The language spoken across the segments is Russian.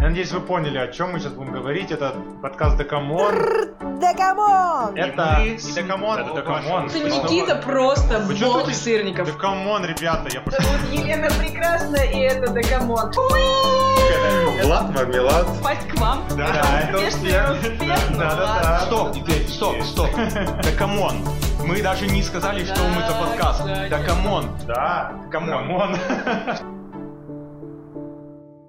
Я надеюсь, вы поняли, о чем мы сейчас будем говорить. Это подкаст Декамон. Декамон! Это не Декамон, это Декамон. Ты Никита просто бог сырников. Декамон, ребята, я пошел. Вот Елена прекрасна, и это Декамон. Влад Мармелад. Пасть к вам. Да, это Успешный успех. Да, да, да. Стоп, теперь, стоп, стоп. Да камон. Мы даже не сказали, что мы за подкаст. Да камон. Да, come on.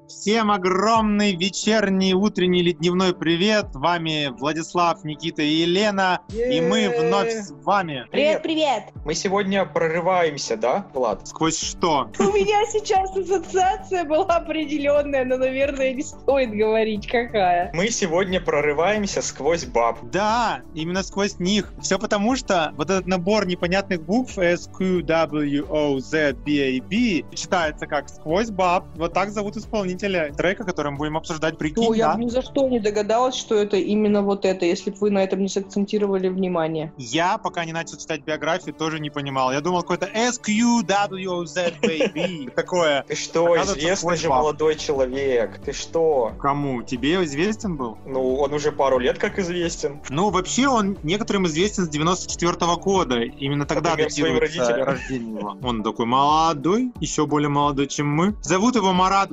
Всем огромный вечерний, утренний или дневной привет. С вами Владислав, Никита и Елена. И мы вновь с вами. Привет, привет! Мы сегодня прорываемся, да, Влад? Сквозь что? У меня сейчас ассоциация была определенная, но, наверное, не стоит говорить, какая. Мы сегодня прорываемся сквозь баб. Да, именно сквозь них. Все потому, что вот этот набор непонятных букв S, Q, W, O, Z, B, A, B читается как «Сквозь баб». Вот так зовут исполнителя трека, который мы будем обсуждать. Прикинь, Ну, я да? бы ни за что не догадалась, что это именно вот это, если бы вы на этом не сакцентировали внимание. Я, пока не начал читать биографию, тоже не понимал. Я думал, какой-то S, Q, W, O, Z, baby. Такое. Ты что, известный же молодой человек. Ты что? Кому? Тебе известен был? Ну, он уже пару лет как известен. Ну, вообще, он некоторым известен с 94 года. Именно тогда датируется родителям. рождение его. Он такой молодой, еще более молодой, чем мы. Зовут его Марат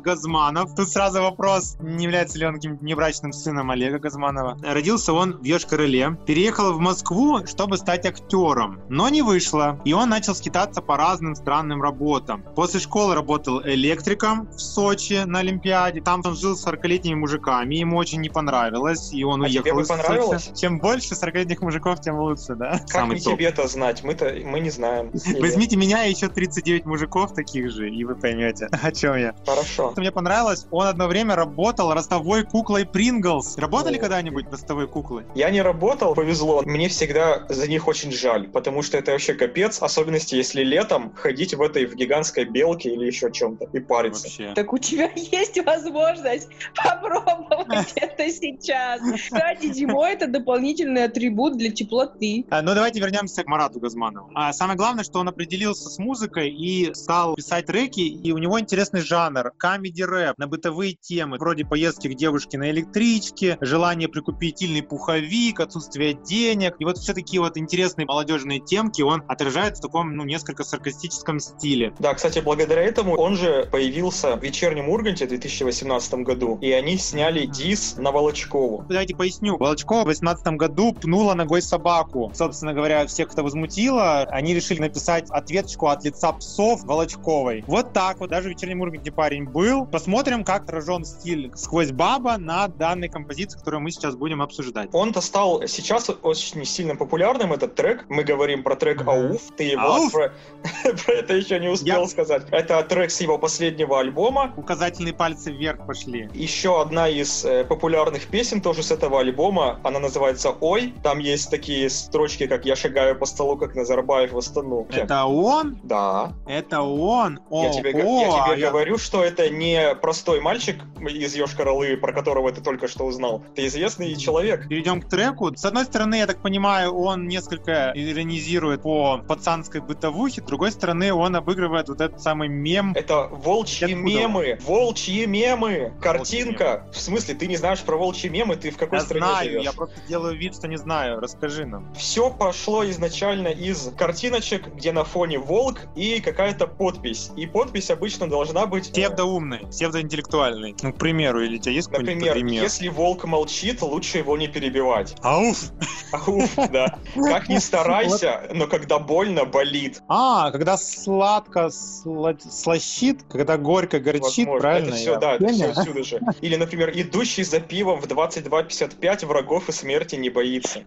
Газманов. Тут сразу вопрос, не является ли он каким-то небрачным сыном Олега Газманова. Родился он в Йошкар-Оле. Переехал в Москву, чтобы стать актером. Но не вышло. И он начал скитаться по разным странным работам. После школы работал электриком в Сочи на Олимпиаде. Там он жил с 40-летними мужиками. Ему очень не понравилось. И он А уехал тебе бы из Сочи. понравилось? Чем больше 40-летних мужиков, тем лучше, да? Как Самый не топ. тебе-то знать? Мы-то мы не знаем. Возьмите меня и еще 39 мужиков таких же, и вы поймете, о чем я. Хорошо. Мне понравилось, он одно время работал ростовой куклой Принглс. Работали когда-нибудь ростовой куклой? Я не работал, повезло. Мне всегда за них очень жаль, потому что это вообще капец, особенности, если летом ходить в этой в гигантской белке или еще чем-то и париться. Вообще. Так у тебя есть возможность попробовать это сейчас. Кстати, зимой это дополнительный атрибут для теплоты. А, Ну, давайте вернемся к Марату Газманову. А, самое главное, что он определился с музыкой и стал писать треки, и у него интересный жанр — камеди-рэп на бытовые темы, вроде поездки к девушке на электричке, желание прикупить стильный пуховик, отсутствие денег. И вот все такие вот интересные молодежные темки он отражает в таком, ну, несколько саркастическом стиле. Да, кстати, благодаря этому он же появился в «Вечернем Урганте» в 2018 году, и они сняли дис на Волочкову. Давайте поясню. Волочкова в 2018 году пнула ногой собаку. Собственно говоря, всех, кто возмутило, они решили написать ответочку от лица псов Волочковой. Вот так вот. Даже в вечернем Урганте парень был. Посмотрим, как отражен стиль сквозь баба на данной композиции, которую мы сейчас будем обсуждать. Он-то стал сейчас очень сильно популярным, этот трек. Мы говорим про трек. «Ауф». Ты, Влад, Ауф? про, про это еще не успел Я- сказать. Это трек с его последнего альбома. Указательные пальцы вверх пошли. Еще одна из э, популярных песен тоже с этого альбома, она называется «Ой». Там есть такие строчки, как «Я шагаю по столу, как Назарбаев в Астану». Это он? Да. Это он? О, я тебе, о, я тебе я- говорю, что это не простой мальчик из Йошкар-Олы, про которого ты только что узнал. Ты известный человек. Перейдем к треку. С одной стороны, я так понимаю, он несколько иронизирует по пацанской бытовухе, с другой стороны, он обыгрывает вот этот самый мем. Это волчьи Откуда? мемы. Волчьи мемы. Картинка. В смысле, ты не знаешь про волчьи мемы? Ты в какой Я стране знаю, живешь? я просто делаю вид, что не знаю. Расскажи нам. Все пошло изначально из картиночек, где на фоне волк и какая-то подпись. И подпись обычно должна быть... э, Псевдоумный, псевдоинтеллектуальный. Ну, к примеру, или у тебя есть какой-нибудь Например, пример? если волк молчит, лучше его не перебивать. Ауф! Ауф, да. Как ни старайся, но когда больно, болит. А, когда сладко сла- слащит, когда горько горчит, правильно? Это все, да, это все отсюда же. Или, например, идущий за пивом в 22.55 врагов и смерти не боится.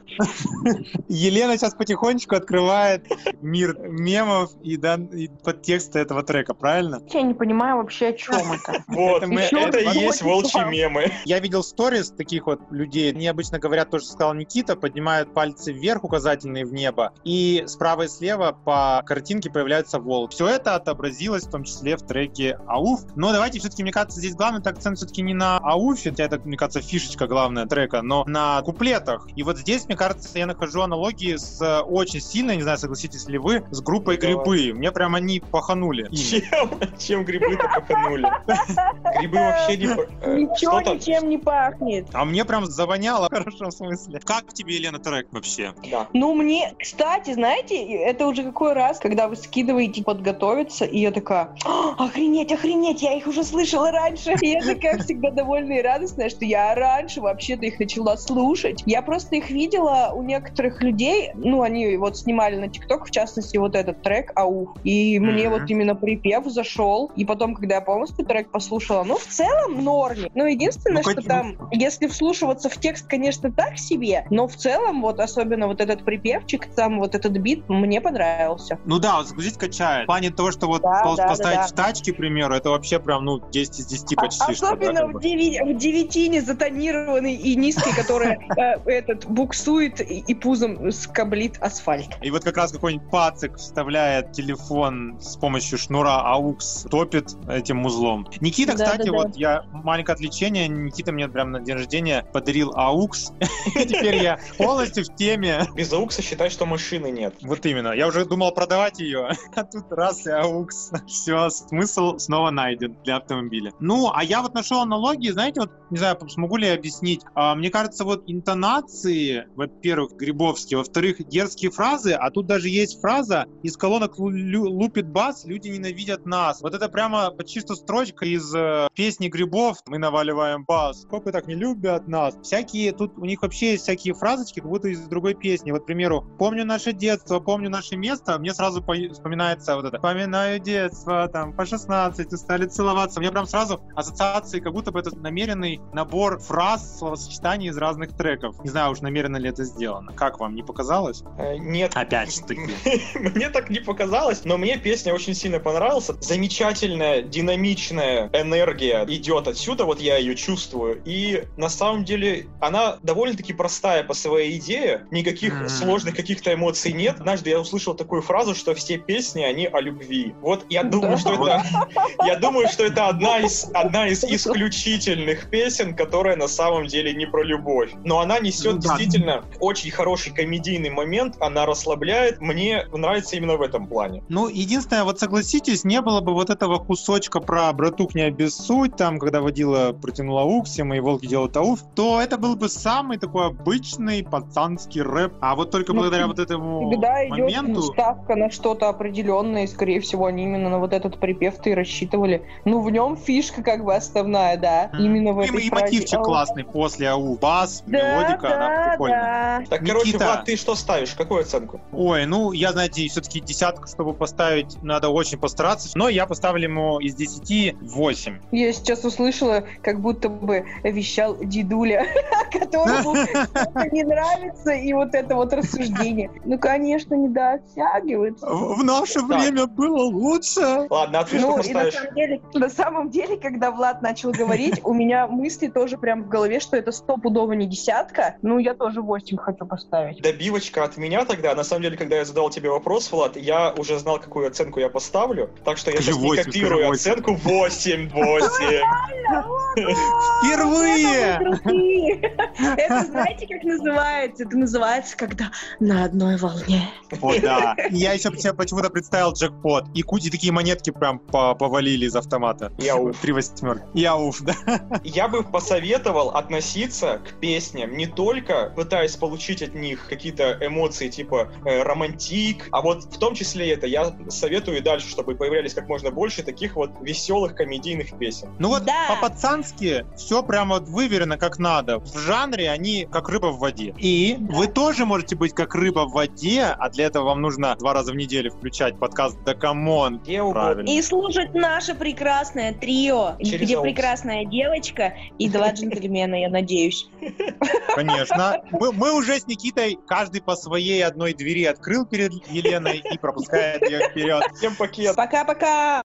Елена сейчас потихонечку открывает мир мемов и, дан- и подтекста этого трека, правильно? Я не понимаю вообще, о чем это. Вот, Это мы- это и есть волчьи мемы. Я видел сторис таких вот людей. Они обычно говорят то, что сказал Никита, поднимают пальцы вверх, указательные в небо, и справа и слева по картинке появляется волк. Все это отобразилось в том числе в треке Ауф. Но давайте все-таки, мне кажется, здесь главный акцент все-таки не на Ауфе, хотя это, мне кажется, фишечка главная трека, но на куплетах. И вот здесь, мне кажется, я нахожу аналогии с э, очень сильно, не знаю, согласитесь ли вы, с группой. Грибы. Мне прям они паханули. Чем? Чем грибы-то паханули? Грибы вообще не... э, Ничего ничем не пахнет. А мне прям завоняло в хорошем смысле. Как тебе, Елена, трек вообще? Да. Ну, мне, кстати, знаете, это уже какой раз, когда вы скидываете подготовиться, и я такая, «А, охренеть, охренеть, я их уже слышала раньше. И я такая всегда довольная и радостная, что я раньше вообще-то их начала слушать. Я просто их видела у некоторых людей, ну, они вот снимали на ТикТок, в частности, вот этот трек «Ауф». И мне вот именно припев зашел. И потом, когда я полностью трек послушала, ну, в целом норме. Но единственное, Ну, что там, если вслушиваться в текст, конечно, так себе, но в целом, вот особенно вот этот припевчик, там вот этот бит, мне понравился. Ну да, вот загрузить качает. В плане того, что вот Да, пол- да, поставить да, в тачке, к примеру, это вообще прям, ну, 10 из 10 А- почти. да, Особенно в, деви- в девятине затонированный и низкий, который э, этот буксует и и пузом скоблит асфальт. И вот как раз какой-нибудь пацик вставляет телефон с помощью шнура AUX, топит этим узлом. Никита, Да, кстати, да, да. вот я маленькое отвлечение, Никита мне прям на день рождения подарил AUX. И Теперь я полностью в теме. Без аукса считай, что машины нет. Вот именно. Я уже думал продавать ее, а тут раз и AUX. Все, смысл снова найден для автомобиля. Ну, а я вот нашел аналогии, знаете, вот, не знаю, смогу ли я объяснить. А, мне кажется, вот интонации, во-первых, грибовские, во-вторых, дерзкие фразы, а тут даже есть фраза из колонок лупит бас, люди ненавидят нас. Вот это прямо почти что строчка из песни грибов. Мы наваливаем бас. Копы так не любят нас. Всякие, тут у них вообще есть всякие фразочки, как будто из другой песни. Вот, к примеру, помню наше детство, помню наше место, мне сразу по- вспоминается вот это. Поминаю детство, там, по 16, стали целоваться. Мне прям сразу ассоциации, как будто бы это намеренный набор фраз, словосочетаний из разных треков. Не знаю уж, намеренно ли это сделано. Как вам, не показалось? Э, Нет. Опять же таки. Мне так не показалось, но мне песня очень сильно понравилась. Замечательная, динамичная энергия идет отсюда, вот я ее чувствую. И на самом деле она довольно-таки простая по своей идее, никаких Мгм. сложных каких-то эмоций нет. Однажды я услышал такую фразу, что все песни, они о любви. Вот я думаю, Да. что это... Я думаю, что это одна из, одна из исключительных песен, которая на самом деле не про любовь. Но она несет Ну да. действительно очень хороший комедийный момент, она расслабляет. Мне нравится именно в этом плане. Ну, единственное, вот согласитесь, не было бы вот этого кусочка про братух не обессудь, там, когда водила протянула укси, мои волки делают ауф, то это был бы самый такой обычный пацанский рэп. А вот только Ну, благодаря вот этому Когда идет моменту... ставка на что-то определенное, и, скорее всего, они именно на вот этот припев-то и рассчитывали. Ну, в нем фишка как бы основная, да. Мгм. Именно в И- этой И фразе. мотивчик А, классный после ау. Бас, Да, мелодика, она да, прикольная. да. Так, короче, Никита. Влад, ты что ставишь? Какую оценку? Ой, ну, я, знаете, все-таки десятку, чтобы поставить, надо очень постараться. Но я поставлю ему из 10 8. Я сейчас услышала, как будто бы вещал дедуля, которому что-то не нравится, и вот это вот рассуждение. Ну, конечно, не дотягивается. В наше время было лучше. Ладно, а ты Ну, что и на поставишь? самом, деле, на самом деле, когда Влад начал говорить, у меня мысли тоже прям в голове, что это стопудово не десятка. Ну, я тоже 8 хочу поставить. Добивочка от меня тогда. На самом деле, когда я задал тебе вопрос, Влад, я уже знал, какую оценку я поставлю. Так что я сейчас не 8, копирую 8. оценку 8, 8. Впервые! Это знаете, как называется? Это называется, когда на одной волне. О, да. Я еще себе почему-то представил джекпот. И кучи такие монетки прям по- повалили из автомата. Я уф. Три восьмерки. Я уф, да. Я бы посоветовал относиться к песням не только пытаясь получить от них какие-то эмоции типа э, романтик, а вот в том числе это я советую и дальше, чтобы появлялись как можно больше таких вот веселых комедийных песен. Ну вот Да. по-пацански все прямо вот выверено как надо. В жанре они как рыба в воде. И вы тоже можете быть как рыба в воде, а для этого вам нужно два раза в неделю включать подкаст «Да come on». Правильно. И слушать наше прекрасное трио, Через где аукс. прекрасная девочка и два джентльмена, я надеюсь. Конечно. Мы, мы уже с Никитой каждый по своей одной двери открыл перед Еленой и пропускает ее вперед. Всем пакет. Пока-пока!